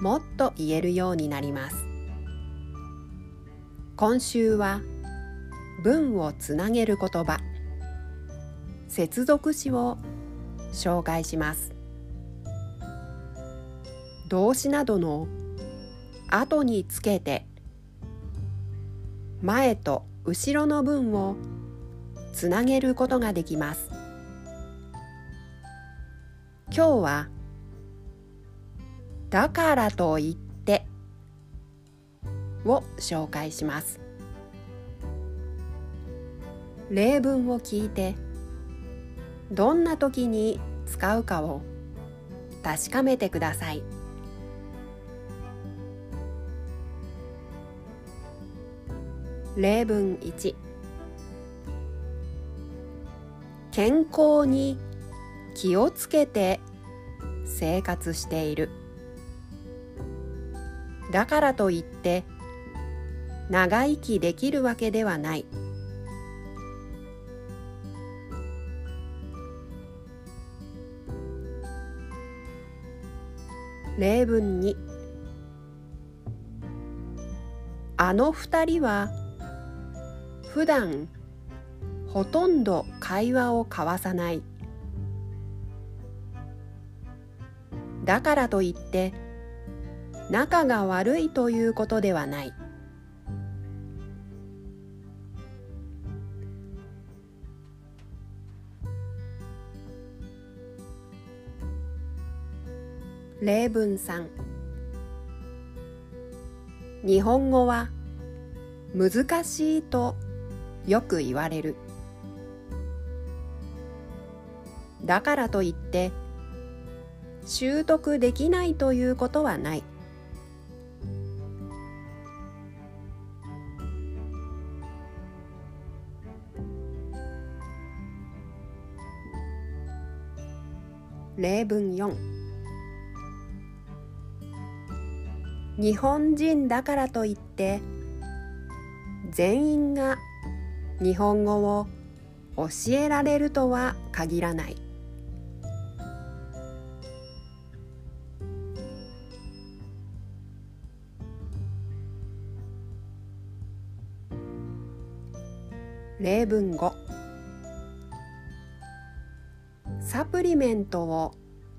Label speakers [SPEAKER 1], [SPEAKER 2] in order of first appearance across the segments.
[SPEAKER 1] もっと言えるようになります。今週は文をつなげる言葉。接続詞を紹介します。動詞などの後につけて前と後ろの文をつなげることができます。今日はだからといってを紹介します。例文を聞いてどんな時に使うかを確かめてください。例文1健康に気をつけて生活している。だからといって長生きできるわけではない。例文にあの二人は普段ほとんど会話を交わさない。だからといって仲が悪いということではない。例文3日本語は難しいとよく言われる。だからといって習得できないということはない。例文4日本人だからといって全員が日本語を教えられるとは限らない。例文5サプリメントを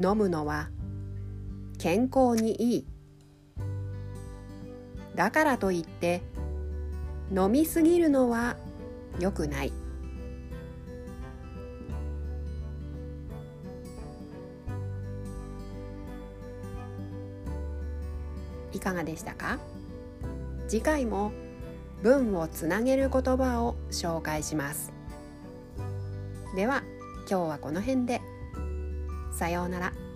[SPEAKER 1] 飲むのは健康にいい。だからといって飲みすぎるのは良くない。いかがでしたか？次回も文をつなげる言葉を紹介します。では今日はこの辺で。さようなら。